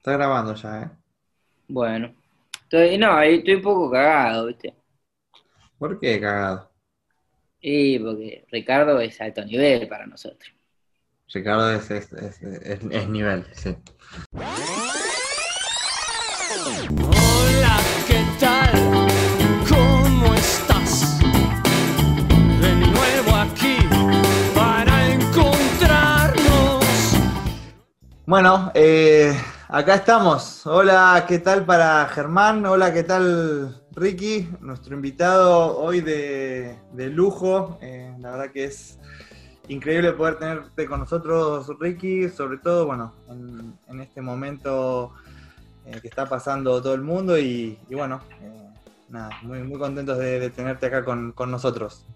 Está grabando ya, ¿eh? Bueno. Estoy, no, ahí estoy un poco cagado, ¿viste? ¿Por qué cagado? Y porque Ricardo es alto nivel para nosotros. Ricardo es, es, es, es- es nivel, sí. Hola, ¿qué tal? ¿Cómo estás? De nuevo aquí para encontrarnos. Bueno, eh, acá estamos. Hola, ¿qué tal para Germán? Hola, ¿qué tal Ricky? Nuestro invitado hoy de, de lujo. Eh, la verdad que es increíble poder tenerte con nosotros, Ricky, sobre todo, bueno, en, este momento eh, que está pasando todo el mundo y, bueno, eh, nada, muy, muy contentos de, tenerte acá con, con nosotros.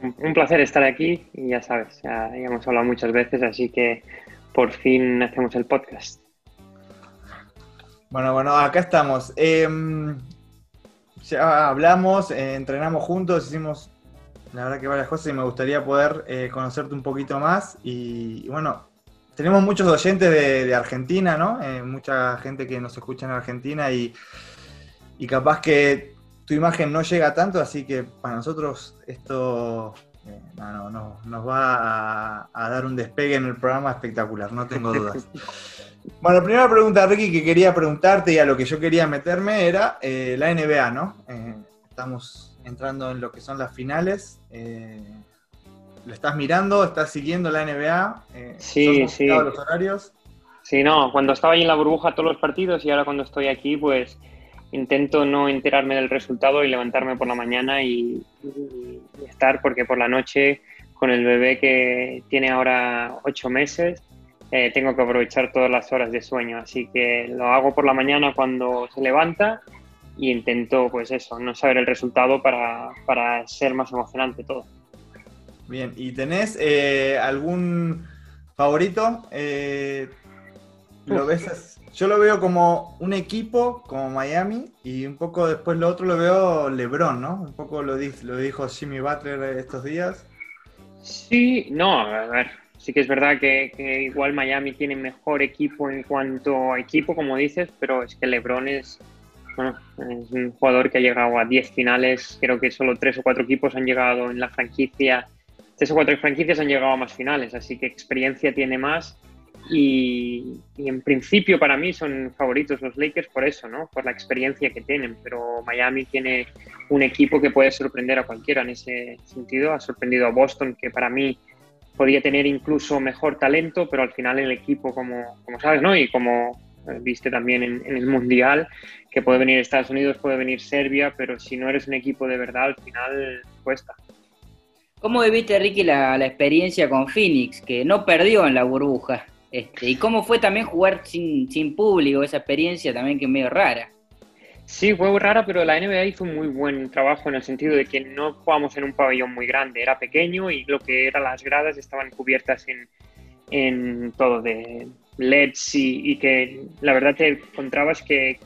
Un placer estar aquí y ya sabes, ya hemos hablado muchas veces, así que por fin hacemos el podcast. Bueno, bueno, acá estamos. Em, ya hablamos, eh, entrenamos juntos, hicimos la verdad que varias cosas y me gustaría poder eh, conocerte un poquito más. Y, bueno, tenemos muchos oyentes de, de Argentina, ¿no? Eh, mucha gente que nos escucha en Argentina y, y capaz que tu imagen no llega tanto, así que para nosotros esto eh, no, no, no, nos va a, a dar un despegue en el programa espectacular, no tengo dudas. Bueno, primera pregunta, Ricky, que quería preguntarte y a lo que yo quería meterme era eh, la NBA, ¿no? Eh, estamos entrando en lo que son las finales. ¿Lo estás mirando? ¿Estás siguiendo la NBA? Sí, ¿sos sí. los horarios? Sí, no, cuando estaba ahí en la burbuja todos los partidos y ahora cuando estoy aquí, pues intento no enterarme del resultado y levantarme por la mañana y, estar, porque por la noche con el bebé que tiene ahora ocho meses, eh, tengo que aprovechar todas las horas de sueño. Así que lo hago por la mañana cuando se levanta y intento, pues eso, no saber el resultado para, para ser más emocionante todo. Bien, ¿y tenés eh, algún favorito? Eh, ¿lo ves Yo lo veo como un equipo, como Miami, y un poco después lo otro lo veo LeBron, ¿no? Un poco lo, lo dijo Jimmy Butler estos días. Sí, no, a ver, sí que es verdad que, que igual Miami tiene mejor equipo en cuanto a equipo, como dices, pero es que LeBron es, bueno, es un jugador que ha llegado a 10 finales, creo que solo tres o cuatro equipos han llegado en la franquicia, tres o cuatro franquicias han llegado a más finales, así que experiencia tiene más y, y en principio para mí son favoritos los Lakers por eso, ¿no? Por la experiencia que tienen, pero Miami tiene un equipo que puede sorprender a cualquiera en ese sentido. Ha sorprendido a Boston, que para mí podía tener incluso mejor talento, pero al final el equipo, como, como sabes, ¿no? Y como eh, viste también en, en el Mundial, que puede venir Estados Unidos, puede venir Serbia, pero si no eres un equipo de verdad, al final cuesta. ¿Cómo viviste, Ricky, la, la experiencia con Phoenix, que no perdió en la burbuja? Este, ¿Y cómo fue también jugar sin, sin público, esa experiencia también que es medio rara? Sí, fue muy rara, pero la NBA hizo un muy buen trabajo en el sentido de que no jugamos en un pabellón muy grande, era pequeño y lo que eran las gradas estaban cubiertas en, en todo de LEDs y, que la verdad te encontrabas que,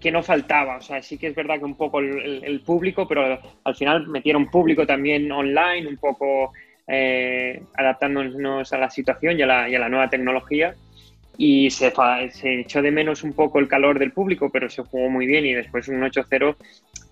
que no faltaba. O sea, sí que es verdad que un poco el público, pero al final metieron público también online, un poco eh, adaptándonos a la situación y a la, y a la nueva tecnología. Y se, se echó de menos un poco el calor del público, pero se jugó muy bien y después un 8-0.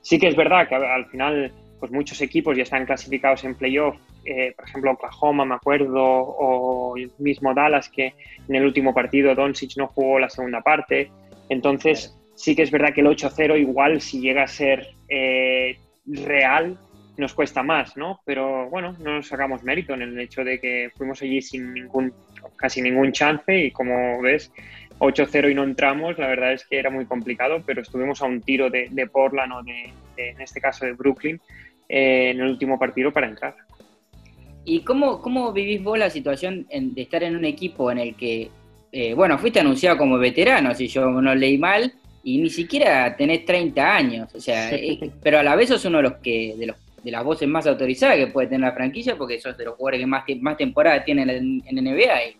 Sí que es verdad que al final pues muchos equipos ya están clasificados en playoff, eh, por ejemplo Oklahoma me acuerdo, o el mismo Dallas que en el último partido Doncic no jugó la segunda parte, entonces sí que es verdad que el 8-0 igual si llega a ser eh, real nos cuesta más, ¿no? Pero bueno, no nos sacamos mérito en el hecho de que fuimos allí sin ningún, casi ningún chance y como ves, 8-0 y no entramos, la verdad es que era muy complicado, pero estuvimos a un tiro de, de Portland o de, de, en este caso de Brooklyn, eh, en el último partido para entrar. ¿Y cómo, cómo vivís vos la situación en- de estar en un equipo en el que, eh, bueno, fuiste anunciado como veterano, si yo no leí mal, y ni siquiera tenés 30 años, o sea, eh, pero a la vez sos uno de los que, de los de las voces más autorizadas que puede tener la franquicia, porque sos de los jugadores que más, más temporada tienen en, en NBA. Y,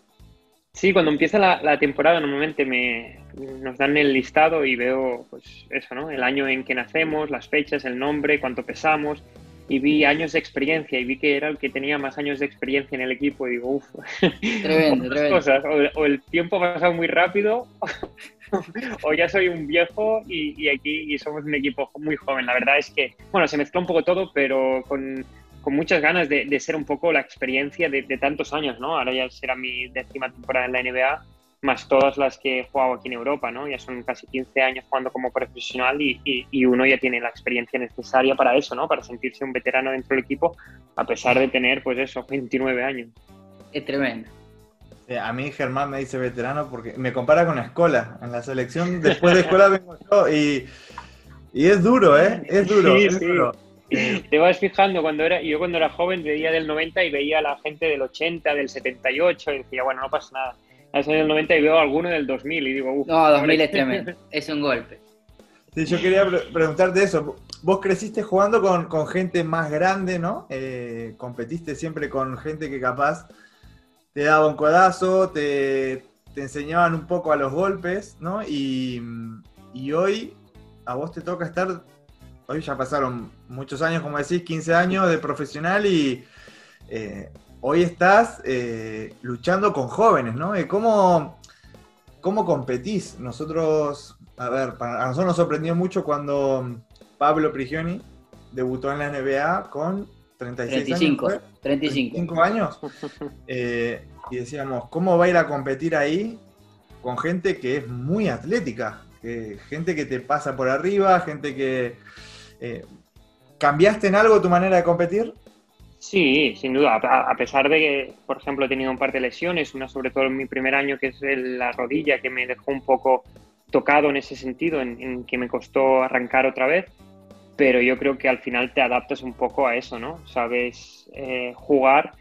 Sí, cuando empieza la, la temporada normalmente me, nos dan el listado y veo pues eso, ¿no? El año en que nacemos, las fechas, el nombre, cuánto pesamos y vi años de experiencia y vi que era el que tenía más años de experiencia en el equipo y digo, uff, Tremendo, tremendo. cosas, o, o el tiempo ha pasado muy rápido o ya soy un viejo y, y aquí y somos un equipo muy joven. La verdad es que, bueno, se mezcló un poco todo, pero con, con muchas ganas de, de, ser un poco la experiencia de, de, tantos años, ¿no? Ahora ya será mi décima temporada en la NBA, más todas las que he jugado aquí en Europa, ¿no? Ya son casi 15 años jugando como profesional y, y, y uno ya tiene la experiencia necesaria para eso, ¿no? Para sentirse un veterano dentro del equipo, a pesar de tener, pues eso, 29 años. Es tremendo. A mí Germán me dice veterano porque me compara con la escuela. En la selección, después de escuela vengo yo y, y es duro, ¿eh? Es duro. Sí, es sí. duro. Te vas fijando, cuando era, yo cuando era joven veía del 90 y veía a la gente del 80, del 78 y decía, bueno, no pasa nada. A veces del 90 y veo a alguno del 2000 y digo, uff. No, 2000 es tremendo, es un golpe. Sí, yo quería pre preguntarte eso. Vos creciste jugando con, con gente más grande, ¿no? Eh, competiste siempre con gente que capaz te daba un codazo, te, te enseñaban un poco a los golpes, ¿no? Y, y hoy a vos te toca estar hoy ya pasaron muchos años, como decís, 15 años de profesional y eh, hoy estás eh, luchando con jóvenes, ¿no? ¿Cómo, ¿Cómo competís? Nosotros, a ver, a nosotros nos sorprendió mucho cuando Pablo Prigioni debutó en la NBA con 36 35, años. ¿fue? 35. 35 años. Eh, y decíamos, ¿cómo va a ir a competir ahí con gente que es muy atlética? Que, gente que te pasa por arriba, gente que eh, ¿Cambiaste en algo tu manera de competir? Sí, sin duda. A, pesar de que, por ejemplo, he tenido un par de lesiones, una sobre todo en mi primer año, que es la rodilla, que me dejó un poco tocado en ese sentido, en, en, que me costó arrancar otra vez. Pero yo creo que al final te adaptas un poco a eso, ¿no? Sabes eh, jugar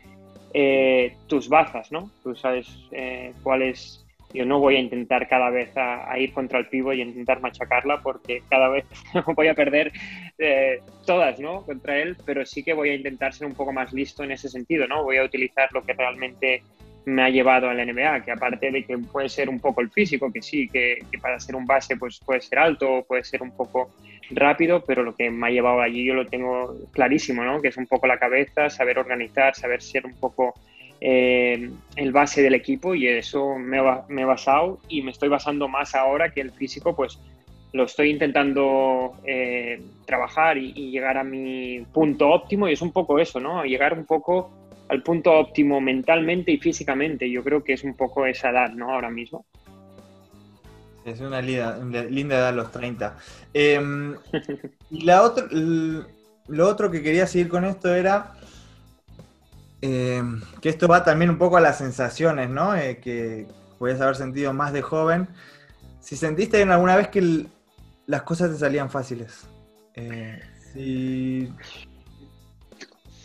eh, tus bazas, ¿no? Tú sabes eh, cuál es yo no voy a intentar cada vez a, ir contra el pivo y intentar machacarla porque cada vez voy a perder eh, todas, ¿no? Contra él, pero sí que voy a intentar ser un poco más listo en ese sentido, ¿no? Voy a utilizar lo que realmente me ha llevado a la NBA, que aparte de que puede ser un poco el físico, que sí, que, para ser un base pues puede ser alto, puede ser un poco rápido, pero lo que me ha llevado allí yo lo tengo clarísimo, ¿no? Que es un poco la cabeza, saber organizar, saber ser un poco eh, el base del equipo y eso me, me, he basado y me estoy basando más ahora que el físico, pues lo estoy intentando eh, trabajar y, y, llegar a mi punto óptimo y es un poco eso, ¿no? Llegar un poco al punto óptimo mentalmente y físicamente. Yo creo que es un poco esa edad, ¿no? Ahora mismo. Es una linda, linda edad los 30. Eh, y la otra, lo otro que quería seguir con esto era eh, que esto va también un poco a las sensaciones, ¿no? Eh, que puedes haber sentido más de joven. Si sentiste en alguna vez que las cosas te salían fáciles. Eh, si...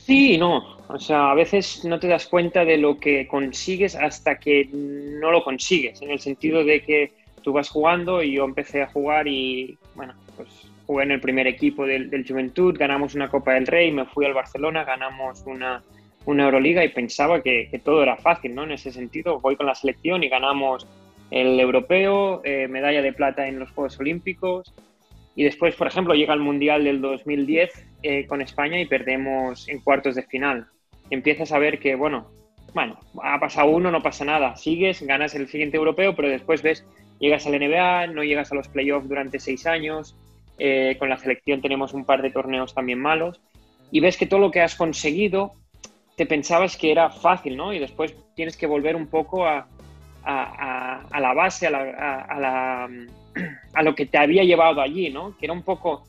Sí, no. O sea, a veces no te das cuenta de lo que consigues hasta que no lo consigues. En el sentido de que tú vas jugando y yo empecé a jugar y, bueno, pues jugué en el primer equipo del, del Juventud, ganamos una Copa del Rey, me fui al Barcelona, ganamos una, una Euroliga y pensaba que, que, todo era fácil, ¿no? En ese sentido, voy con la selección y ganamos el europeo, eh, medalla de plata en los Juegos Olímpicos. Y después, por ejemplo, llega el Mundial del 2010 eh, con España y perdemos en cuartos de final. Empiezas a ver que, bueno, bueno, ha pasado uno, no pasa nada. Sigues, ganas el siguiente europeo, pero después ves, llegas al NBA, no llegas a los playoffs durante seis años. Eh, con la selección tenemos un par de torneos también malos. Y ves que todo lo que has conseguido te pensabas que era fácil, ¿no? Y después tienes que volver un poco a, a, a, a la base, a, la, a, la, a, lo que te había llevado allí, ¿no? Que era un poco,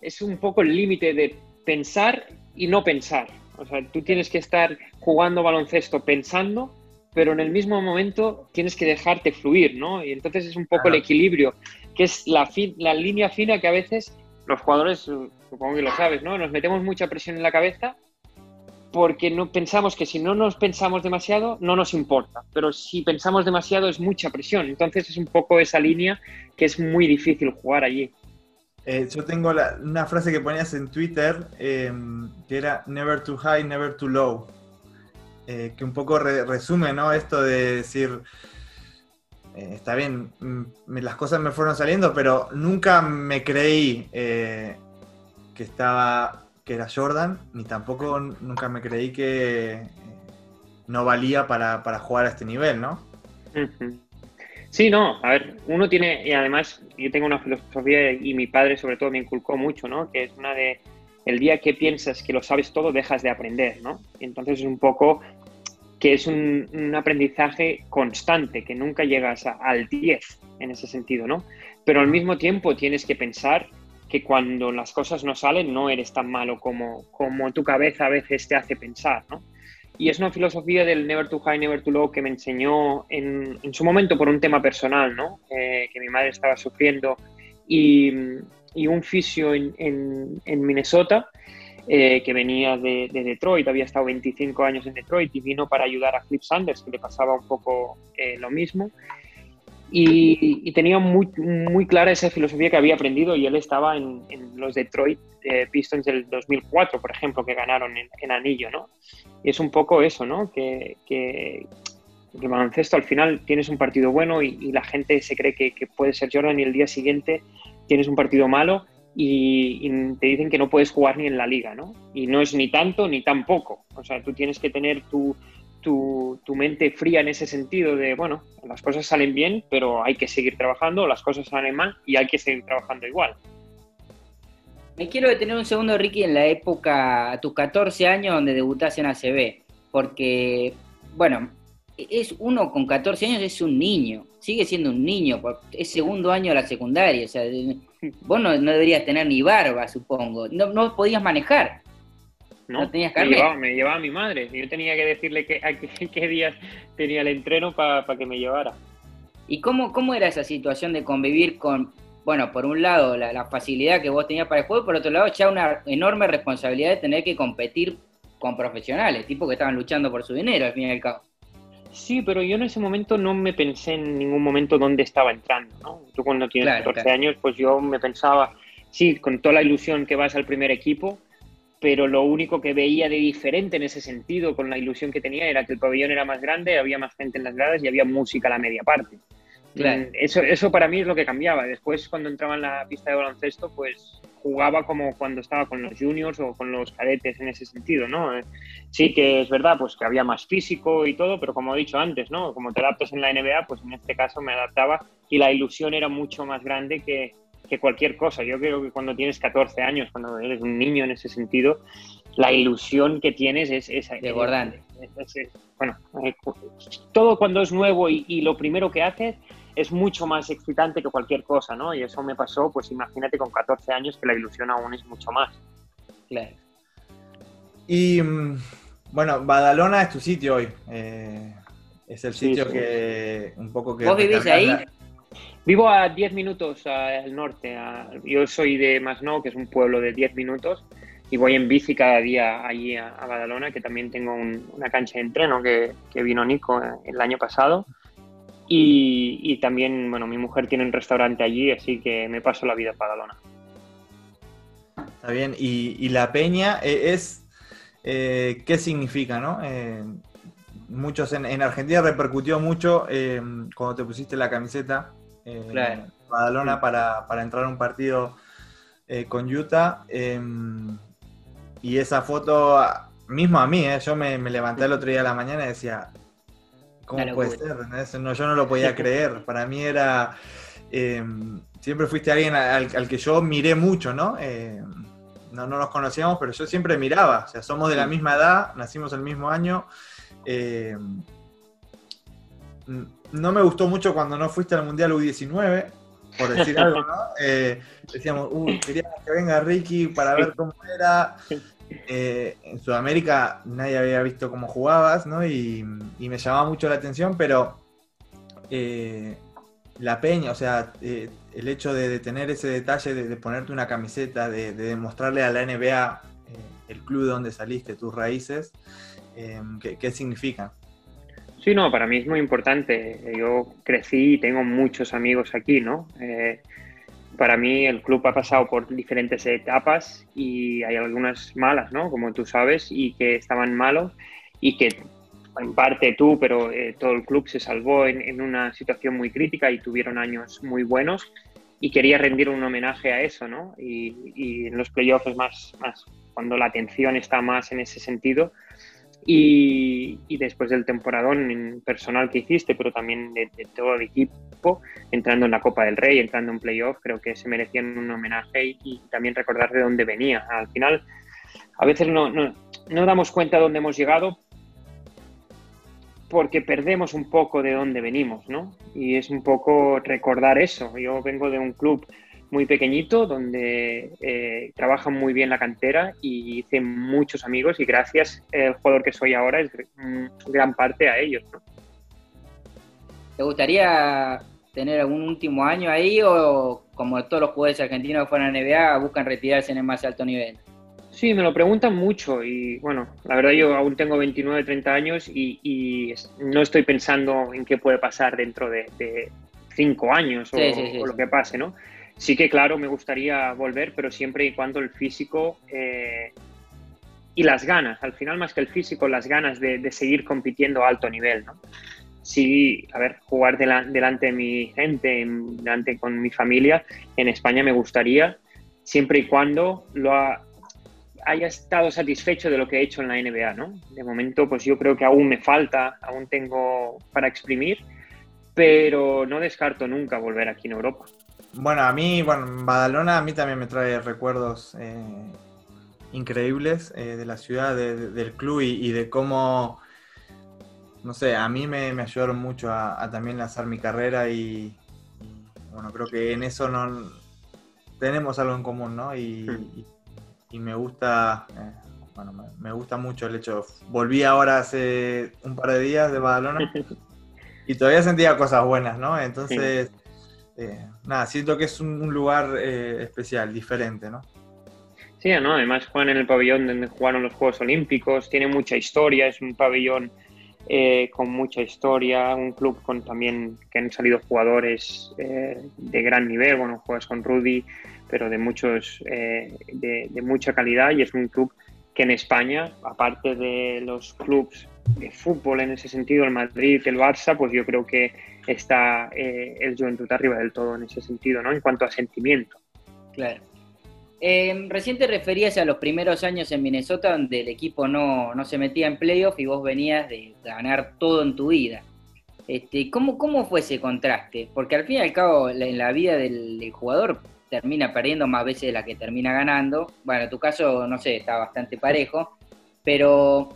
es un poco el límite de pensar y no pensar. O sea, tú tienes que estar jugando baloncesto pensando, pero en el mismo momento tienes que dejarte fluir, ¿no? Y entonces es un poco claro. el equilibrio, que es la, fin, la línea fina que a veces los jugadores, supongo que lo sabes, ¿no? Nos metemos mucha presión en la cabeza porque no pensamos que si no nos pensamos demasiado no nos importa, pero si pensamos demasiado es mucha presión. Entonces es un poco esa línea que es muy difícil jugar allí. Eh, yo tengo una frase que ponías en Twitter eh, que era never too high, never too low, eh, que un poco re, resume ¿no? esto de decir, está bien, me, las cosas me fueron saliendo, pero nunca me creí que estaba que era Jordan, ni tampoco nunca me creí que eh, no valía para, para jugar a este nivel, ¿no? Sí, no, a ver, uno tiene, y además yo tengo una filosofía y mi padre sobre todo me inculcó mucho, ¿no? Que es una de, el día que piensas que lo sabes todo, dejas de aprender, ¿no? Entonces es un poco que es un, aprendizaje constante, que nunca llegas a- al 10 en ese sentido, ¿no? Pero al mismo tiempo tienes que pensar que cuando las cosas no salen no eres tan malo como, como tu cabeza a veces te hace pensar, ¿no? Y es una filosofía del never too high, never too low que me enseñó en, en su momento por un tema personal, ¿no? Eh, que mi madre estaba sufriendo y, y un fisio en, en- Minnesota eh, que venía de, de Detroit, había estado 25 años en Detroit y vino para ayudar a Flip Sanders, que le pasaba un poco eh, lo mismo. Y, tenía muy, muy clara esa filosofía que había aprendido y él estaba en, los Detroit eh, Pistons del 2004, por ejemplo, que ganaron en, anillo, ¿no? Y es un poco eso, ¿no? Que, que, el baloncesto al final tienes un partido bueno y, la gente se cree que, puede ser Jordan y el día siguiente tienes un partido malo y, y te dicen que no puedes jugar ni en la liga, ¿no? Y no es ni tanto ni tan poco. O sea, tú tienes que tener tu, tu, mente fría en ese sentido de, bueno, las cosas salen bien, pero hay que seguir trabajando, las cosas salen mal y hay que seguir trabajando igual. Me quiero detener un segundo, Ricky, en la época, a tus 14 años, donde debutaste en ACB. Porque, bueno, es uno con 14 años es un niño, sigue siendo un niño, es segundo año de la secundaria. O sea, vos no, no deberías tener ni barba, supongo. No, no podías manejar. ¿No? No tenías me, carnet. llevaba, me llevaba mi madre. Yo tenía que decirle que, a qué, qué días tenía el entreno para que me llevara. ¿Y cómo, cómo era esa situación de convivir con, bueno, por un lado, la, la facilidad que vos tenías para el juego, por otro lado, ya una enorme responsabilidad de tener que competir con profesionales, tipos que estaban luchando por su dinero, al fin y al cabo? Sí, pero yo en ese momento no me pensé en ningún momento dónde estaba entrando, ¿no? Tú cuando tienes Claro, 14 claro. años, pues yo me pensaba, sí, con toda la ilusión que vas al primer equipo, pero lo único que veía de diferente en ese sentido, con la ilusión que tenía, era que el pabellón era más grande, había más gente en las gradas y había música a la media parte. Claro. Mm, Eso, eso para mí es lo que cambiaba. Después, cuando entraba en la pista de baloncesto, pues jugaba como cuando estaba con los juniors o con los cadetes en ese sentido, ¿no? Eh, Sí que es verdad, pues que había más físico y todo, pero como he dicho antes, ¿no? Como te adaptas en la NBA, pues en este caso me adaptaba y la ilusión era mucho más grande que, que cualquier cosa. Yo creo que cuando tienes 14 años, cuando eres un niño en ese sentido, la ilusión que tienes es... es Desbordante. es- es- es- bueno, eh, todo cuando es nuevo y, y lo primero que haces es mucho más excitante que cualquier cosa, ¿no? Y eso me pasó, pues imagínate con 14 años que la ilusión aún es mucho más. Claro. Y mm, bueno, Badalona es tu sitio hoy. eh, es el sitio sí. que un poco que. ¿Vos vivís ahí? la- Vivo a 10 minutos al norte. a- yo soy de Masnou, que es un pueblo de 10 minutos, y voy en bici cada día allí a, a Badalona, que también tengo un- una cancha de entreno que, que vino Nico eh, el año pasado. Y, y también, bueno, mi mujer tiene un restaurante allí, así que me paso la vida en Badalona. Está bien. Y, y la peña eh, es. eh, ¿Qué significa, no? Eh, muchos en, en Argentina repercutió mucho eh, cuando te pusiste la camiseta. Eh, Claro. Badalona para, para entrar a un partido eh, con Utah. eh, y esa foto, mismo a mí, eh, yo me, me levanté el otro día a la mañana y decía, ¿cómo puede ser? No, yo no lo podía creer. Para mí era. eh, siempre fuiste alguien al, al que yo miré mucho, ¿no? Eh, no, no nos conocíamos, pero yo siempre miraba. O sea, somos de la misma edad, nacimos el mismo año. eh, no me gustó mucho cuando no fuiste al Mundial U19, por decir algo, ¿no? Eh, decíamos, uy, queríamos que venga Ricky para ver cómo era. Eh, en Sudamérica nadie había visto cómo jugabas, ¿no? Y, y me llamaba mucho la atención, pero eh, la peña, o sea, eh, el hecho de, de tener ese detalle de, de ponerte una camiseta, de, de demostrarle a la NBA el club de donde saliste, tus raíces, ¿qué, qué significan? Sí, no, para mí es muy importante. Yo crecí y tengo muchos amigos aquí, ¿no? Eh, para mí el club ha pasado por diferentes etapas y hay algunas malas, ¿no? Como tú sabes, y que estaban malos y que en parte tú, pero eh, todo el club se salvó en, en una situación muy crítica y tuvieron años muy buenos y quería rendir un homenaje a eso, ¿no? Y, y en los playoffs más, más cuando la atención está más en ese sentido. Y, después del temporadón personal que hiciste, pero también de, todo el equipo entrando en la Copa del Rey, entrando en playoff, creo que se merecían un homenaje y, y también recordar de dónde venía. Al final, a veces no, no, no damos cuenta de dónde hemos llegado porque perdemos un poco de dónde venimos, ¿no? Y es un poco recordar eso. Yo vengo de un club muy pequeñito donde eh, trabajan muy bien la cantera y hice muchos amigos y gracias el jugador que soy ahora es gran parte a ellos. ¿no? ¿Te gustaría tener algún último año ahí o como todos los jugadores argentinos que fueron a NBA buscan retirarse en el más alto nivel? Sí, me lo preguntan mucho y bueno, la verdad yo aún tengo 29, 30 años y, y no estoy pensando en qué puede pasar dentro de, de cinco años o, Sí, sí, sí, o lo que pase, ¿no? Sí que claro, me gustaría volver, pero siempre y cuando el físico eh, y las ganas, al final más que el físico, las ganas de, seguir compitiendo a alto nivel, ¿no? Sí, a ver, jugar delan- delante de mi gente, en- delante con mi familia, en España me gustaría, siempre y cuando lo ha- haya estado satisfecho de lo que he hecho en la NBA, ¿no? De momento, pues yo creo que aún me falta, aún tengo para exprimir, pero no descarto nunca volver aquí en Europa. Bueno, a mí, bueno, Badalona a mí también me trae recuerdos eh, increíbles eh, de la ciudad, de- de- del club y, y de cómo, no sé, a mí me, me ayudaron mucho a, a también lanzar mi carrera y, y, bueno, creo que en eso no tenemos algo en común, ¿no? Y, Mm. y- me gusta, eh, bueno, me, me gusta mucho el hecho. Volví ahora hace un par de días de Badalona y todavía sentía cosas buenas, ¿no? Entonces, eh, nada, siento que es un, lugar eh, especial, diferente, ¿no? Sí, ¿no? Además juegan en el pabellón donde jugaron los Juegos Olímpicos, tiene mucha historia, es un pabellón eh, con mucha historia, un club con también que han salido jugadores eh, de gran nivel, bueno, juegas con Rudy, pero de muchos, eh, de, de mucha calidad y es un club que en España, aparte de los clubes de fútbol en ese sentido, el Madrid, el Barça, pues yo creo que está eh, el Juventud arriba del todo en ese sentido, ¿no? En cuanto a sentimiento. Claro. Eh, recién te referías a los primeros años en Minnesota donde el equipo no, no se metía en playoff y vos venías de ganar todo en tu vida. Este, ¿cómo, ¿Cómo fue ese contraste? Porque al fin y al cabo en la vida del, del jugador termina perdiendo más veces de la que termina ganando. Bueno, en tu caso, no sé, está bastante parejo, pero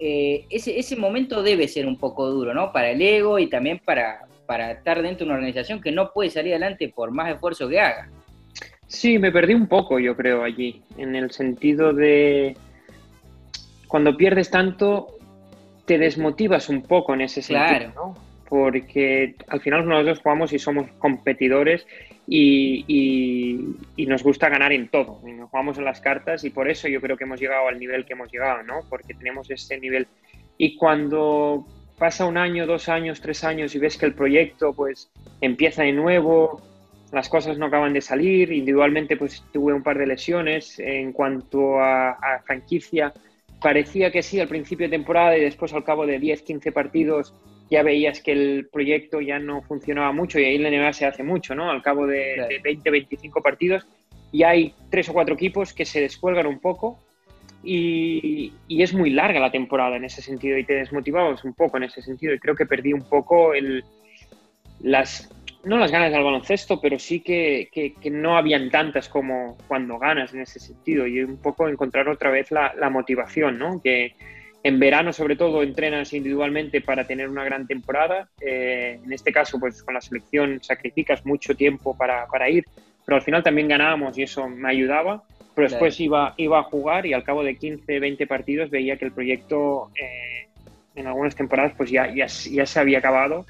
eh, ese, ese momento debe ser un poco duro, ¿no? Para el ego y también para, para estar dentro de una organización que no puede salir adelante por más esfuerzo que haga. Sí, me perdí un poco, yo creo, allí, en el sentido de cuando pierdes tanto, te desmotivas un poco en ese sentido, Claro. ¿no? Porque al final nosotros jugamos y somos competidores y, nos gusta ganar en todo, y nos jugamos en las cartas y por eso yo creo que hemos llegado al nivel que hemos llegado, ¿no? Porque tenemos ese nivel. Y cuando pasa un año, dos años, tres años y ves que el proyecto pues empieza de nuevo, las cosas no acaban de salir, individualmente pues tuve un par de lesiones en cuanto a, a franquicia, parecía que sí al principio de temporada y después al cabo de 10, 15 partidos ya veías que el proyecto ya no funcionaba mucho y ahí en la NBA se hace mucho, ¿no? Al cabo de, Claro. de 20, 25 partidos ya hay tres o cuatro equipos que se descuelgan un poco y, y es muy larga la temporada en ese sentido y te desmotivabas un poco en ese sentido y creo que perdí un poco el, las, no las ganas del baloncesto, pero sí que, que- que no habían tantas como cuando ganas en ese sentido y un poco encontrar otra vez la, la motivación, ¿no? Que en verano sobre todo entrenas individualmente para tener una gran temporada, eh, en este caso pues con la selección sacrificas mucho tiempo para, para ir, pero al final también ganábamos y eso me ayudaba, pero después iba, iba a jugar y al cabo de 15, 20 partidos veía que el proyecto eh, en algunas temporadas pues ya, ya, ya se había acabado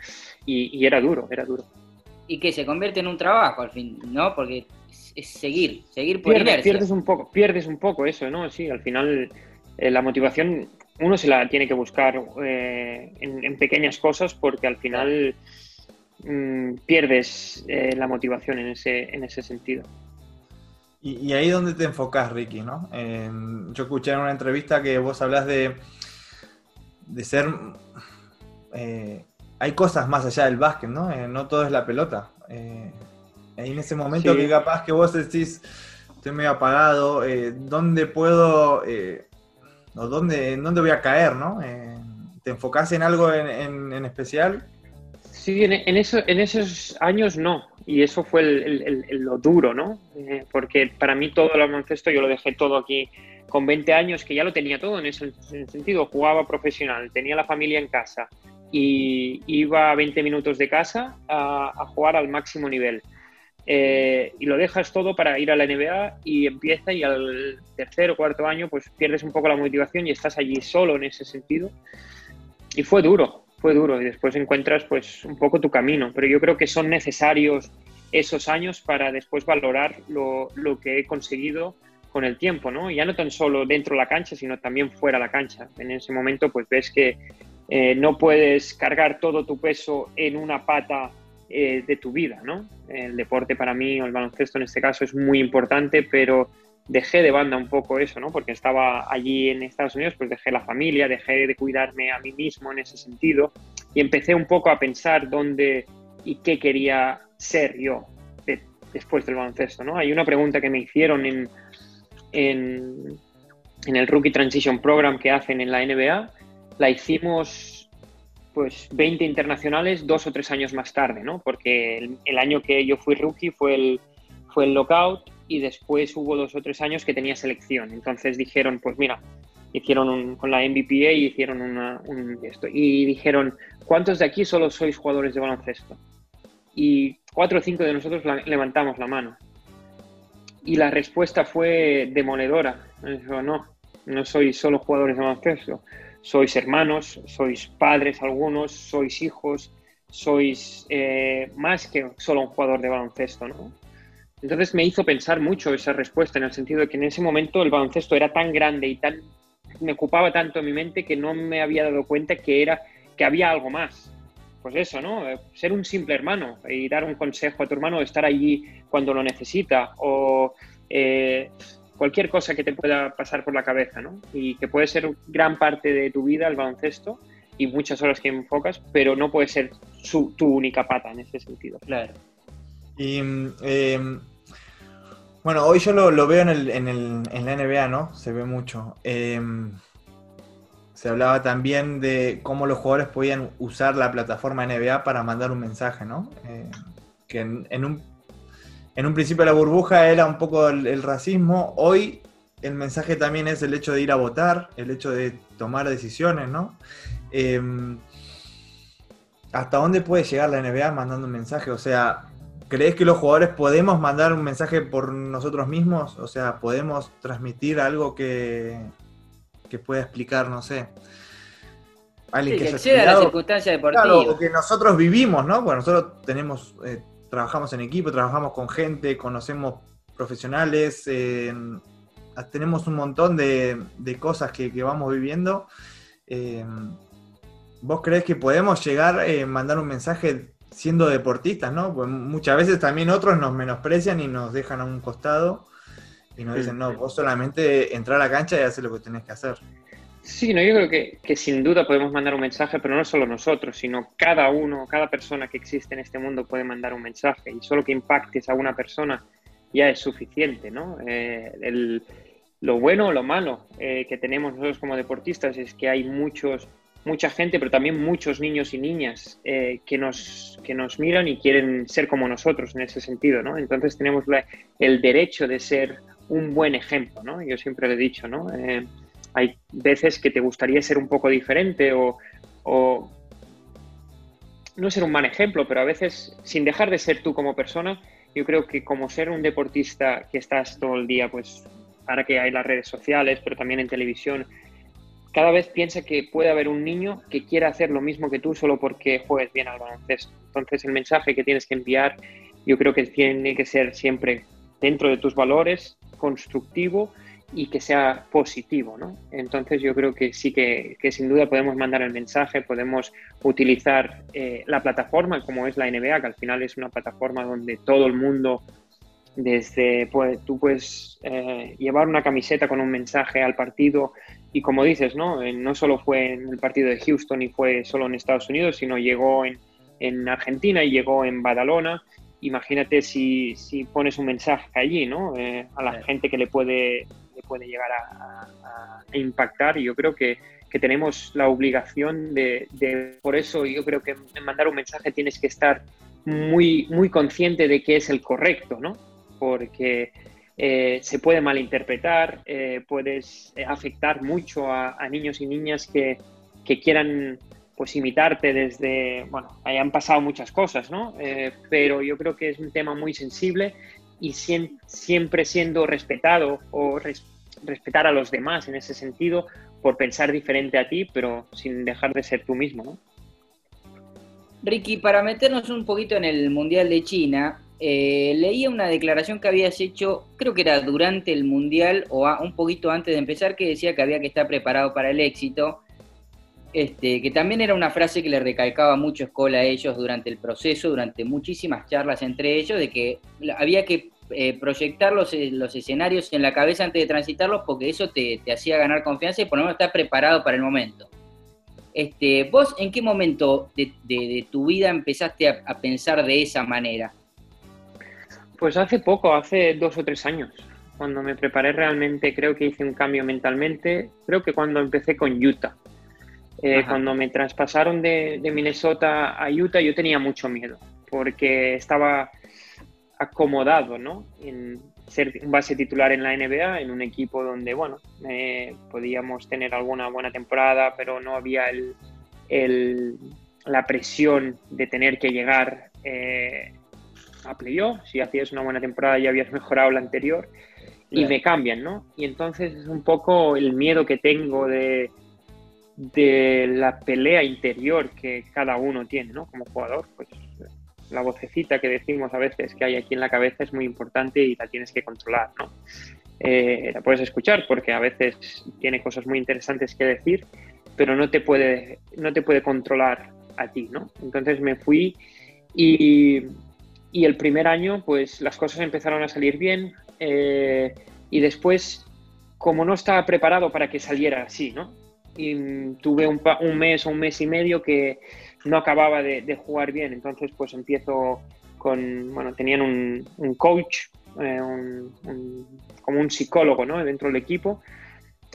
y, y era duro, era duro. y que se convierte en un trabajo al fin, ¿no? Porque es, es seguir, seguir por Pierdes, inercia. pierdes un poco, pierdes un poco eso, ¿no? Sí, al final eh, la motivación uno se la tiene que buscar eh, en, en pequeñas cosas porque al final mm, pierdes eh, la motivación en ese, en ese sentido. Y, y ahí donde te enfocás, Ricky, ¿no? Yo escuché en una entrevista que vos hablas de, de ser... eh, hay cosas más allá del básquet, ¿no? No todo es la pelota. Ahí en ese momento Sí. que capaz que vos decís, estoy medio apagado, ¿dónde puedo... o dónde, en dónde voy a caer, ¿no? Eh, ¿Te enfocás en algo en, especial? Sí, en, en eso- en esos años no. Y eso fue lo duro, ¿no? Eh, porque para mí todo el baloncesto yo lo dejé todo aquí con 20 años, que ya lo tenía todo en ese en ese sentido. Jugaba profesional, tenía la familia en casa y iba a 20 minutos de casa a jugar al máximo nivel. Eh, y lo dejas todo para ir a la NBA y empieza y al tercer o cuarto año pues pierdes un poco la motivación y estás allí solo en ese sentido. Y fue duro, fue duro y después encuentras pues un poco tu camino, pero yo creo que son necesarios esos años para después valorar lo, lo que he conseguido con el tiempo, ¿no? Ya no tan solo dentro de la cancha, sino también fuera de la cancha. En ese momento pues ves que eh, no puedes cargar todo tu peso en una pata eh, de tu vida, ¿no? El deporte para mí, o el baloncesto en este caso, es muy importante, pero dejé de banda un poco eso, ¿no? Porque estaba allí en Estados Unidos, pues dejé la familia, dejé de cuidarme a mí mismo en ese sentido y empecé un poco a pensar dónde y qué quería ser yo de- después del baloncesto, ¿no? Hay una pregunta que me hicieron en, en, en el Rookie Transition Program que hacen en la NBA, la hicimos pues 20 internacionales dos o tres años más tarde, ¿no? Porque el, año que yo fui rookie fue el, fue el lockout y después hubo dos o tres años que tenía selección. Entonces dijeron, pues mira, hicieron un- con la MVPA y hicieron un esto. Y dijeron, ¿cuántos de aquí solo sois jugadores de baloncesto? Y cuatro o cinco de nosotros levantamos la mano. Y la respuesta fue demoledora. Dijo, no, no sois solo jugadores de baloncesto. Sois hermanos, sois padres algunos, sois hijos, sois eh, más que solo un jugador de baloncesto, ¿no? Entonces me hizo pensar mucho esa respuesta en el sentido de que en ese momento el baloncesto era tan grande y tan me ocupaba tanto en mi mente que no me había dado cuenta que era que había algo más. Pues eso, ¿no? Eh, Ser un simple hermano y dar un consejo a tu hermano, estar allí cuando lo necesita o eh, cualquier cosa que te pueda pasar por la cabeza, ¿no? Y que puede ser gran parte de tu vida el baloncesto y muchas horas que enfocas, pero no puede ser su- tu única pata en ese sentido. Claro. Y eh, bueno, hoy yo lo, lo veo en, el, en, el- en la NBA, ¿no? Se ve mucho. Eh, se hablaba también de cómo los jugadores podían usar la plataforma NBA para mandar un mensaje, ¿no? Eh, que en, en un, en un principio la burbuja era un poco el, el racismo. Hoy el mensaje también es el hecho de ir a votar, el hecho de tomar decisiones, ¿no? Eh, ¿Hasta dónde puede llegar la NBA mandando un mensaje? O sea, ¿crees que los jugadores podemos mandar un mensaje por nosotros mismos? O sea, ¿podemos transmitir algo que, que pueda explicar, no sé? Alguien Sí, que haya exceda la estudiado- circunstancia deportiva. Claro, o que nosotros vivimos, ¿no? Bueno, nosotros tenemos, eh, trabajamos en equipo, trabajamos con gente, conocemos profesionales, eh, tenemos un montón de, de cosas que, que vamos viviendo. Eh, ¿Vos crees que podemos llegar a mandar un mensaje siendo deportistas, no? Pues muchas veces también otros nos menosprecian y nos dejan a un costado y nos dicen, no, vos solamente entrar a la cancha y hacer lo que tenés que hacer. Sí, no, yo creo que, que sin duda podemos mandar un mensaje, pero no solo nosotros, sino cada uno, cada persona que existe en este mundo puede mandar un mensaje y solo que impactes a una persona ya es suficiente, ¿no? Eh, el- lo bueno o lo malo eh, que tenemos nosotros como deportistas es que hay muchos, mucha gente, pero también muchos niños y niñas eh, que, nos, que nos miran y quieren ser como nosotros en ese sentido, ¿no? Entonces tenemos el derecho de ser un buen ejemplo, ¿no? Yo siempre lo he dicho, ¿no? Hay veces que te gustaría ser un poco diferente o, o no ser un mal ejemplo, pero a veces sin dejar de ser tú como persona, yo creo que como ser un deportista que estás todo el día, pues ahora que hay las redes sociales, pero también en televisión, cada vez piensa que puede haber un niño que quiera hacer lo mismo que tú solo porque juegues bien al baloncesto. Entonces el mensaje que tienes que enviar yo creo que tiene que ser siempre dentro de tus valores, constructivo y que sea positivo, ¿no? Entonces yo creo que sí que, que sin duda podemos mandar el mensaje, podemos utilizar eh, la plataforma como es la NBA, que al final es una plataforma donde todo el mundo, desde, pues tú puedes eh, llevar una camiseta con un mensaje al partido y como dices, ¿no? Eh, no solo fue en el partido de Houston y fue solo en Estados Unidos, sino llegó en, en Argentina y llegó en Badalona. Imagínate si, si pones un mensaje allí, ¿no? Eh, a la gente que le puede, puede llegar a, impactar. Y yo creo que, que tenemos la obligación de, por eso yo creo que mandar un mensaje tienes que estar muy, muy consciente de que es el correcto, ¿no? Porque eh, se puede malinterpretar, eh, puedes afectar mucho a, niños y niñas que, que, quieran pues imitarte desde, bueno, hayan pasado muchas cosas, ¿no? Eh, pero yo creo que es un tema muy sensible y siempre siendo respetado o res, respetar a los demás en ese sentido por pensar diferente a ti, pero sin dejar de ser tú mismo, ¿no? Ricky, para meternos un poquito en el Mundial de China, eh, leía una declaración que habías hecho, creo que era durante el Mundial o a, un poquito antes de empezar, que decía que había que estar preparado para el éxito. Este, que también era una frase que le recalcaba mucho Escola a ellos durante el proceso, durante muchísimas charlas entre ellos, de que había que eh, proyectar los, los, escenarios en la cabeza antes de transitarlos, porque eso te, te hacía ganar confianza y por lo menos estar preparado para el momento. Este, ¿Vos en qué momento de, de, de tu vida empezaste a, a, pensar de esa manera? Pues hace poco, hace dos o tres años, cuando me preparé realmente, creo que hice un cambio mentalmente, creo que cuando empecé con Utah. Eh, cuando me traspasaron de, de, Minnesota a Utah yo tenía mucho miedo, porque estaba acomodado ¿no? en ser un base titular en la NBA, en un equipo donde, bueno, eh, podíamos tener alguna buena temporada, pero no había el, el, la presión de tener que llegar eh, a playoff. Si hacías una buena temporada ya habías mejorado la anterior y me cambian, ¿no? Y entonces es un poco el miedo que tengo de, de la pelea interior que cada uno tiene, ¿no? Como jugador, pues la vocecita que decimos a veces que hay aquí en la cabeza es muy importante y la tienes que controlar, ¿no? Eh, la puedes escuchar porque a veces tiene cosas muy interesantes que decir, pero no te puede, no te puede controlar a ti, ¿no? Entonces me fui y, y el primer año, pues las cosas empezaron a salir bien eh, y después, como no estaba preparado para que saliera así, ¿no? Y tuve un, un mes o un mes y medio que no acababa de, jugar bien. Entonces, pues empiezo con, bueno, tenían un, coach, eh, como un psicólogo, ¿no? Dentro del equipo.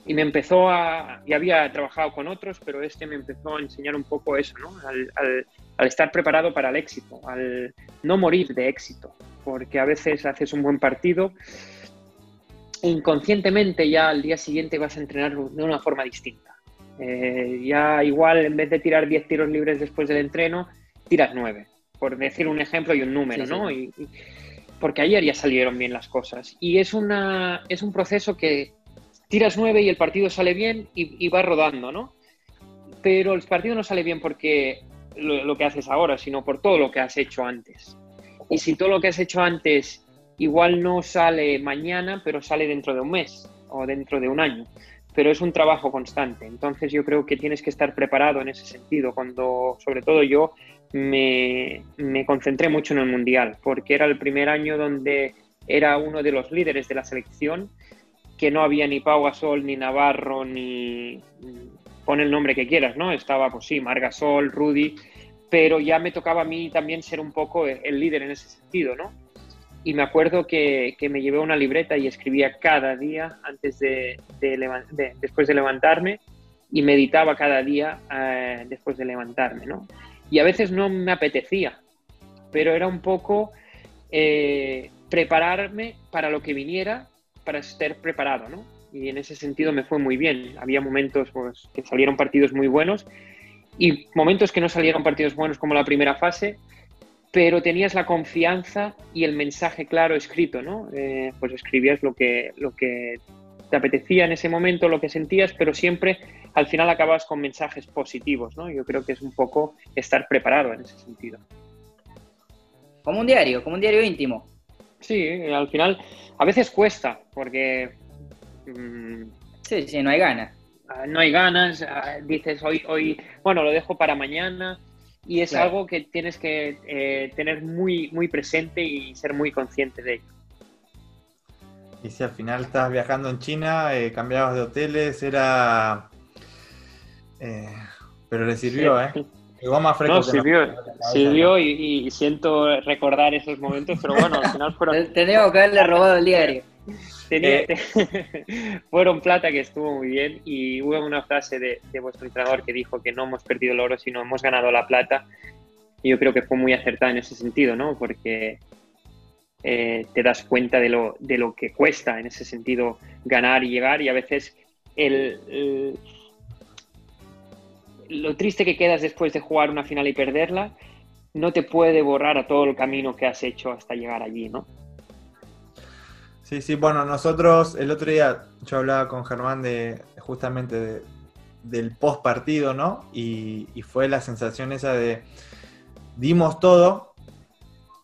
Y me empezó a, y había trabajado con otros, pero este me empezó a enseñar un poco eso, ¿no? Al estar preparado para el éxito, al no morir de éxito, porque a veces haces un buen partido e inconscientemente ya al día siguiente vas a entrenar de una forma distinta eh, ya igual en vez de tirar 10 tiros libres después del entreno, tiras 9, por decir un ejemplo y un número, sí, ¿no? Sí. Y, y, porque ayer ya salieron bien las cosas. Y es, una, es un proceso que tiras 9 y el partido sale bien y, y va rodando, ¿no? Pero el partido no sale bien porque lo, lo, que haces ahora, sino por todo lo que has hecho antes. Y si todo lo que has hecho antes igual no sale mañana, pero sale dentro de un mes o dentro de un año pero es un trabajo constante. Entonces yo creo que tienes que estar preparado en ese sentido. Cuando, sobre todo yo, me, me, concentré mucho en el Mundial, porque era el primer año donde era uno de los líderes de la selección, que no había ni Pau Gasol, ni Navarro, ni... pon el nombre que quieras, ¿no? Estaba, pues sí, Margasol, Rudy, pero ya me tocaba a mí también ser un poco el líder en ese sentido, ¿no? Y me acuerdo que, que, me llevé una libreta y escribía cada día antes de, de, de después de levantarme y meditaba cada día eh, después de levantarme, ¿no? Y a veces no me apetecía, pero era un poco eh, prepararme para lo que viniera, para estar preparado, ¿no? Y en ese sentido me fue muy bien. Había momentos pues, que salieron partidos muy buenos y momentos que no salieron partidos buenos como la primera fase, pero tenías la confianza y el mensaje claro escrito, ¿no? Eh, pues escribías lo que, lo que te apetecía en ese momento, lo que sentías, pero siempre al final acabas con mensajes positivos, ¿no? Yo creo que es un poco estar preparado en ese sentido. Como un diario, como un diario íntimo. Sí, al final a veces cuesta, porque... Mmm, sí, sí, no hay ganas. No hay ganas, ah, dices hoy, hoy, bueno, lo dejo para mañana, y es claro. algo que tienes que eh, tener muy, muy presente y ser muy consciente de ello. Y si al final estabas viajando en China, eh, cambiabas de hoteles, era... Eh, pero le sirvió, ¿eh? Llegó más fresco. No, sirvió, no, sirvió y, y, siento recordar esos momentos, pero bueno, al final fueron... Tenemos que haberle robado el diario. Tenía- Fueron plata que estuvo muy bien y hubo una frase de, de vuestro entrenador que dijo que no hemos perdido el oro, sino hemos ganado la plata. Y yo creo que fue muy acertada en ese sentido, ¿no? Porque eh, te das cuenta de lo, de lo que cuesta en ese sentido ganar y llegar y a veces el, el- lo triste que quedas después de jugar una final y perderla no te puede borrar a todo el camino que has hecho hasta llegar allí, ¿no? Sí, sí, bueno, nosotros el otro día yo hablaba con Germán de justamente de- del post partido, ¿no? Y, y fue la sensación esa de dimos todo,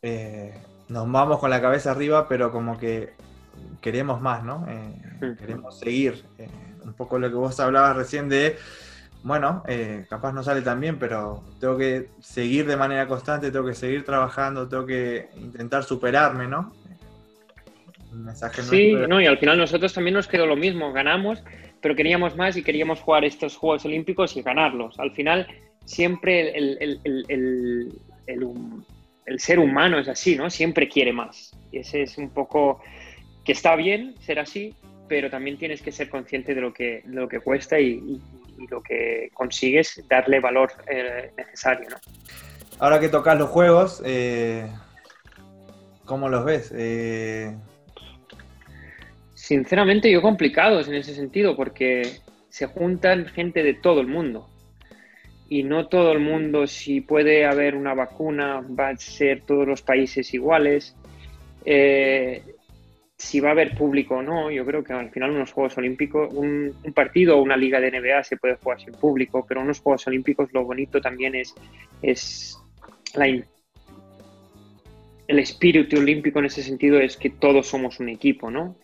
eh, nos vamos con la cabeza arriba, pero como que queremos más, ¿no? Eh, queremos seguir. eh, un poco lo que vos hablabas recién de, bueno, eh, capaz no sale tan bien, pero tengo que seguir de manera constante, tengo que seguir trabajando, tengo que intentar superarme, ¿no? Mensaje Sí, no, y al final nosotros también nos quedó lo mismo, ganamos, pero queríamos más y queríamos jugar estos Juegos Olímpicos y ganarlos. Al final, siempre el, el- el- ser humano es así, ¿no? Siempre quiere más. Y ese es un poco que está bien ser así, pero también tienes que ser consciente de lo que, de lo que cuesta y, y- y lo que consigues, darle valor eh, necesario, ¿no? Ahora que tocas los juegos, eh, ¿cómo los ves? Eh, Sinceramente, yo complicados en ese sentido, porque se juntan gente de todo el mundo. Y no todo el mundo, si puede haber una vacuna, va a ser todos los países iguales. Eh, si va a haber público o no, yo creo que al final unos Juegos Olímpicos, un, partido o una liga de NBA se puede jugar sin público, pero unos Juegos Olímpicos lo bonito también es, es la, el espíritu olímpico en ese sentido es que todos somos un equipo, ¿no?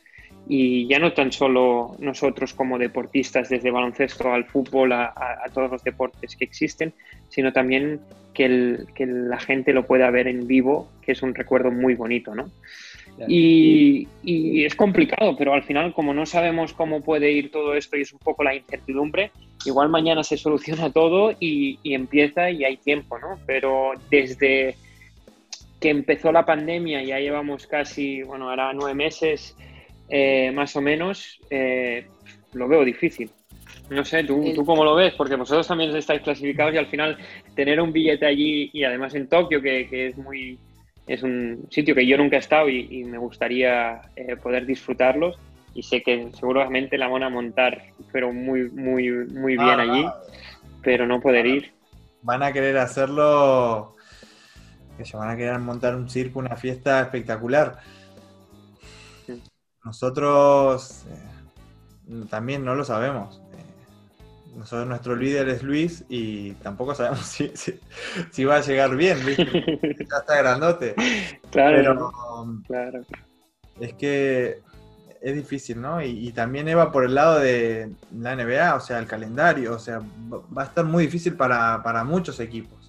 Y ya no tan solo nosotros como deportistas, desde baloncesto al fútbol, a, a- a todos los deportes que existen, sino también que, el- que la gente lo pueda ver en vivo, que es un recuerdo muy bonito, ¿no? Claro. Y, y es complicado, pero al final, como no sabemos cómo puede ir todo esto y es un poco la incertidumbre, igual mañana se soluciona todo y, y empieza y hay tiempo, ¿no? Pero desde que empezó la pandemia, ya llevamos casi, bueno, ahora nueve meses eh, más o menos, eh, lo veo difícil. No sé, ¿tú, El- ¿tú cómo lo ves? Porque vosotros también estáis clasificados y al final tener un billete allí y además en Tokio, que, que es muy es un sitio que yo nunca he estado y, y me gustaría eh, poder disfrutarlos y sé que seguramente la van a montar pero muy muy muy bien ah, allí pero no poder ir van a querer hacerlo, que se van a querer montar un circo, una fiesta espectacular. Nosotros eh, también no lo sabemos. Eh, Nosotros, nuestro líder es Luis y tampoco sabemos si, si- si va a llegar bien, ¿viste? Ya está grandote. claro Pero claro es que es difícil, ¿no? Y, y también Eva por el lado de la NBA, o sea, el calendario, o sea, va va a estar muy difícil para, para muchos equipos.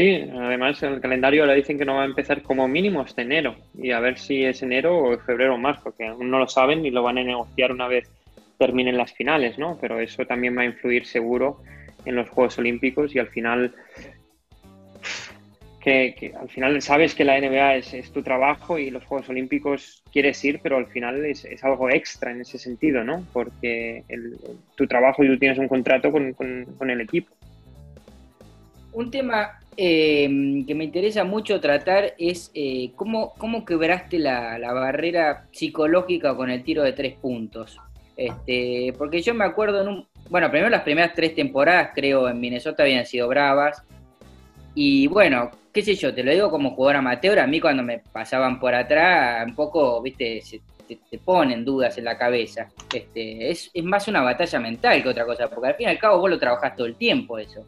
Sí además el calendario ahora dicen que no va a empezar como mínimo hasta enero y a ver si es enero o febrero o marzo que aún no lo saben y lo van a negociar una vez terminen las finales no pero eso también va a influir seguro en los Juegos Olímpicos y al final que, al final sabes que la NBA es, tu trabajo y los Juegos Olímpicos quieres ir, pero al final es, algo extra en ese sentido, ¿no? Porque el- tu trabajo y tú tienes un contrato con, con- con el equipo. Un tema eh, que me interesa mucho tratar es eh, cómo, cómo quebraste la, la barrera psicológica con el tiro de tres puntos. Este, porque yo me acuerdo en un. Bueno, primero las primeras tres temporadas, creo, en Minnesota habían sido bravas. Y bueno, qué sé yo, te lo digo como jugador amateur, a mí cuando me pasaban por atrás, un poco, viste, se- te, te ponen dudas en la cabeza. Este, es, es más una batalla mental que otra cosa, porque al fin y al cabo vos lo trabajás todo el tiempo eso.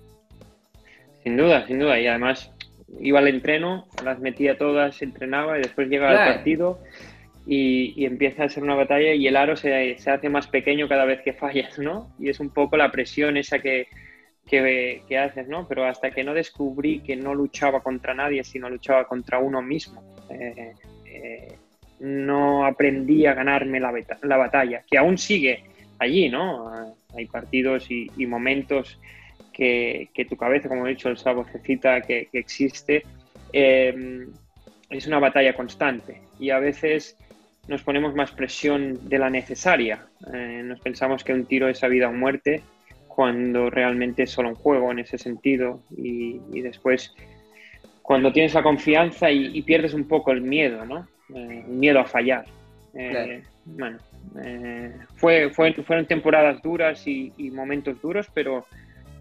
Sin duda, sin duda. Y además iba al entreno, las metía todas, entrenaba y después llega Claro. el partido y, y empieza a ser una batalla y el aro se, se hace más pequeño cada vez que fallas, ¿no? Y es un poco la presión esa que, que, que haces, ¿no? Pero hasta que no descubrí que no luchaba contra nadie, sino luchaba contra uno mismo, eh, eh, no aprendí a ganarme la, beta- la batalla, que aún sigue allí, ¿no? Hay partidos y, y momentos que, que tu cabeza, como he dicho, esa vocecita que, que existe, eh, es una batalla constante y a veces nos ponemos más presión de la necesaria. Eh, nos pensamos que un tiro es a vida o muerte cuando realmente es solo un juego en ese sentido y, después cuando tienes la confianza y, pierdes un poco el miedo, ¿no? Eh, el miedo a fallar. Eh, bueno, fue, fueron temporadas duras y, momentos duros, pero,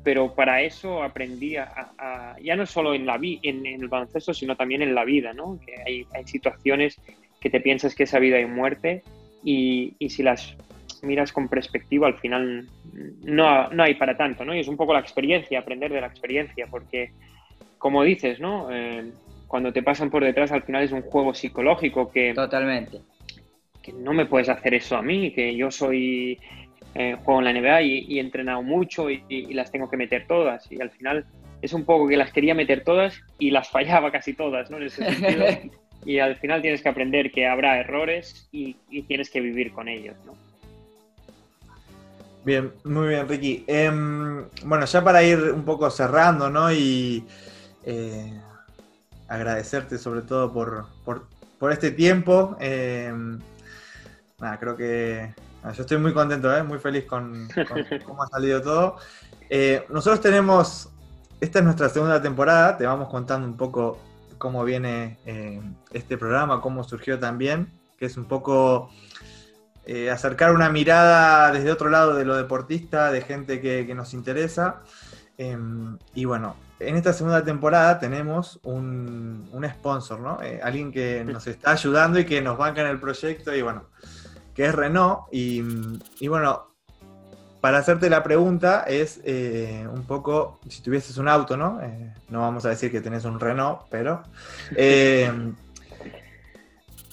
pero para eso aprendí a, ya no solo en, la en, en, el baloncesto, sino también en la vida, ¿no? Que hay, hay situaciones que te piensas que es a vida y muerte y, y si las miras con perspectiva, al final no, no, hay para tanto, ¿no? Y es un poco la experiencia, aprender de la experiencia, porque, como dices, ¿no? Eh, cuando te pasan por detrás, al final es un juego psicológico que... Totalmente. Que no me puedes hacer eso a mí, que yo soy... Eh, juego en la NBA y, he entrenado mucho y, y, las tengo que meter todas. Y al final es un poco que las quería meter todas y las fallaba casi todas, ¿no? En ese sentido. y al final tienes que aprender que habrá errores y, tienes que vivir con ellos, ¿no? Bien, muy bien, Ricky. Em, bueno, ya para ir un poco cerrando, ¿no? Y eh, agradecerte sobre todo por, por, este tiempo. Em, nada, creo que yo estoy muy contento, ¿eh? muy feliz con, con cómo ha salido todo. Eh, nosotros tenemos, esta es nuestra segunda temporada, te vamos contando un poco cómo viene eh, este programa, cómo surgió también, que es un poco eh, acercar una mirada desde otro lado de lo deportista, de gente que, nos interesa. Em, y bueno, en esta segunda temporada tenemos un, sponsor, ¿no? Eh, alguien que nos está ayudando y que nos banca en el proyecto, y bueno, que es Renault. Y, y bueno, para hacerte la pregunta es eh, un poco, si tuvieses un auto, ¿no? Eh, no vamos a decir que tenés un Renault, pero... Eh,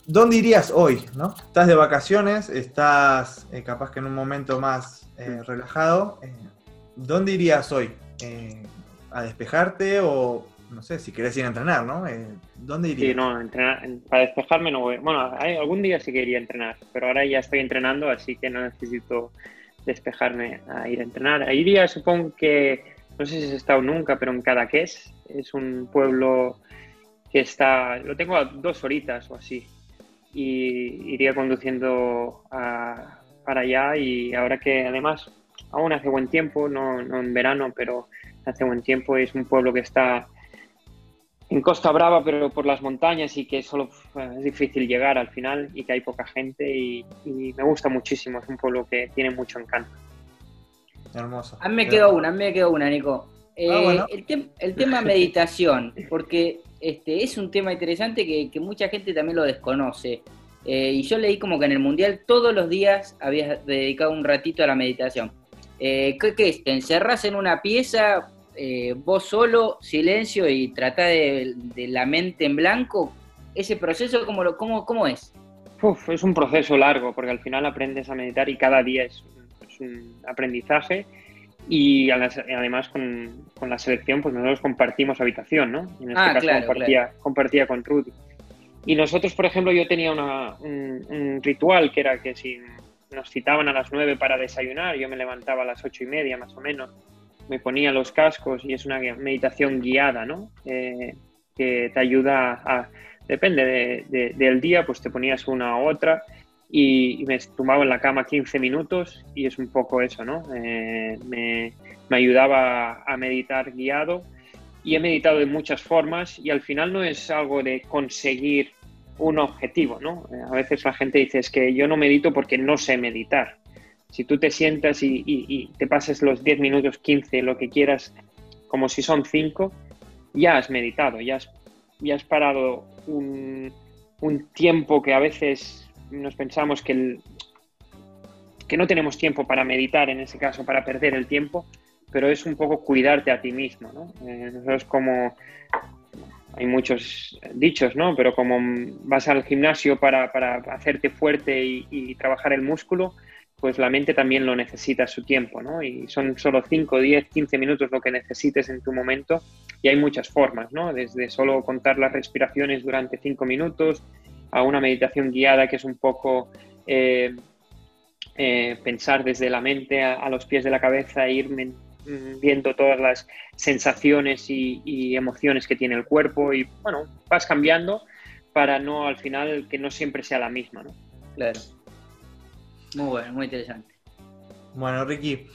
¿Dónde irías hoy? ¿no? Estás de vacaciones, estás capaz que en un momento más relajado. ¿Dónde irías hoy? ¿A despejarte o, no sé, si querés ir a entrenar, ¿no? ¿Dónde irías? Sí, no, para despejarme no voy. Bueno, algún día sí que iría a entrenar, pero ahora ya estoy entrenando, así que no necesito despejarme a ir a entrenar. Ahí iría, supongo que, no sé si has estado nunca, pero en Cadaqués es un pueblo que está, lo tengo a dos horitas o así, y iría conduciendo para allá y ahora que además aún hace buen tiempo, no, no en verano, pero hace buen tiempo, es un pueblo que está en Costa Brava, pero por las montañas y que solo es difícil llegar al final y que hay poca gente y, me gusta muchísimo, es un pueblo que tiene mucho encanto. Hermoso. A mí me quedó una, a mí me quedó una, Nico. Ah, eh, el, tema meditación, porque este, es un tema interesante que, mucha gente también lo desconoce. Eh, y yo leí como que en el Mundial todos los días habías dedicado un ratito a la meditación. Eh, ¿qué, ¿Qué es? ¿Te encerras en una pieza eh, vos solo, silencio y trata de, la mente en blanco, ese proceso, ¿cómo, lo, cómo, cómo es? es un proceso largo, porque al final aprendes a meditar y cada día es, un aprendizaje. Y además con, la selección, pues nosotros compartimos habitación, ¿no? En este ah, caso compartía, compartía con Rudy. Y nosotros, por ejemplo, yo tenía un, un, ritual que era que si nos citaban a las 9 para desayunar, yo me levantaba a las ocho y media más o menos me ponía los cascos y es una meditación guiada, ¿no? Eh, que te ayuda a, depende del día, pues te ponías una u otra y, me tumbaba en la cama 15 minutos y es un poco eso, ¿no? Eh, me, ayudaba a meditar guiado y he meditado de muchas formas y al final no es algo de conseguir un objetivo, ¿no? Eh, a veces la gente dice es que yo no medito porque no sé meditar si tú te sientas y, te pases los 10 minutos, 15, lo que quieras, como si son 5, ya has meditado, ya has, ya has parado un, tiempo que a veces nos pensamos que, que no tenemos tiempo para meditar, en ese caso, para perder el tiempo, pero es un poco cuidarte a ti mismo, ¿no? Eh, es como, hay muchos dichos, ¿no? Pero como vas al gimnasio para, hacerte fuerte y, trabajar el músculo, pues la mente también lo necesita su tiempo, ¿no? Y son solo 5, 10, 15 minutos lo que necesites en tu momento y hay muchas formas, ¿no? Desde solo contar las respiraciones durante 5 minutos a una meditación guiada que es un poco eh, eh, pensar desde la mente a, los pies de la cabeza e ir viendo todas las sensaciones y, y emociones que tiene el cuerpo y, bueno, vas cambiando para no al final que no siempre sea la misma, ¿no? Claro. Muy bueno, muy interesante. Bueno, Ricky,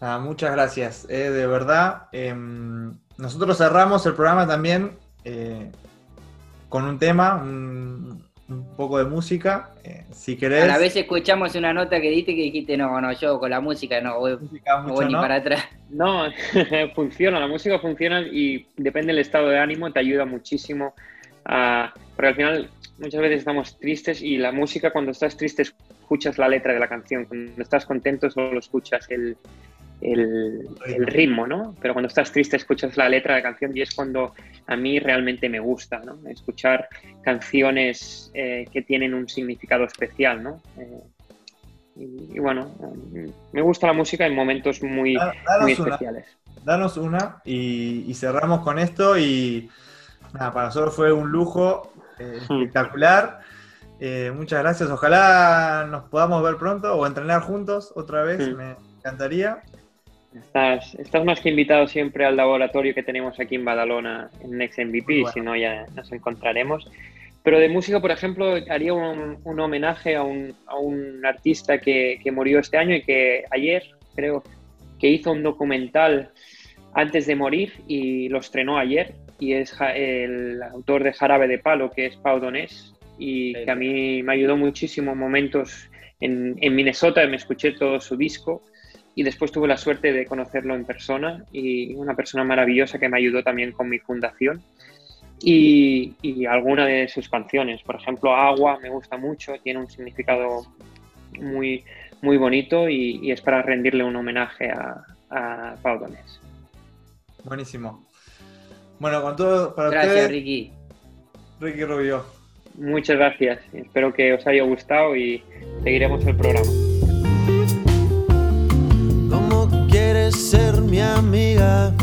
nada, muchas gracias. eh, de verdad, em, nosotros cerramos el programa también eh, con un tema, un, un poco de música. eh, si querés. A la vez escuchamos una nota que diste que dijiste, no, no, yo con la música no voy, música no mucho, voy ni ¿no? para atrás. No, funciona, la música funciona y depende del estado de ánimo, te ayuda muchísimo. a- porque al final muchas veces estamos tristes y la música cuando estás triste escuchas la letra de la canción, cuando estás contento solo escuchas el, el, el ritmo, ¿no? Pero cuando estás triste escuchas la letra de la canción y es cuando a mí realmente me gusta, ¿no? Escuchar canciones eh, que tienen un significado especial, ¿no? Eh, y, y bueno, me gusta la música en momentos muy, muy una, especiales. danos una y, y cerramos con esto. Y nada, para nosotros fue un lujo eh, Hmm. espectacular. Eh, muchas gracias. Ojalá nos podamos ver pronto o entrenar juntos otra vez. Sí. Me encantaría. Estás, estás más que invitado siempre al laboratorio que tenemos aquí en Badalona, en Next MVP, bueno. si no ya nos encontraremos. Pero de música, por ejemplo, haría un, un homenaje a un, a un artista que, que murió este año y que ayer, creo, que hizo un documental antes de morir y lo estrenó ayer. Y es el autor de Jarabe de Palo, que es Pau Donés, y Sí. que a mí me ayudó muchísimo en momentos en, en Minnesota, me escuché todo su disco y después tuve la suerte de conocerlo en persona y una persona maravillosa que me ayudó también con mi fundación y, y alguna de sus canciones, por ejemplo Agua me gusta mucho, tiene un significado muy, muy bonito y, y es para rendirle un homenaje a, a Pau Donés. Buenísimo. Bueno, con todo para Gracias, ustedes, Ricky. Ricky Rubio. Muchas gracias, espero que os haya gustado y seguiremos el programa. ¿Cómo quieres ser mi amiga?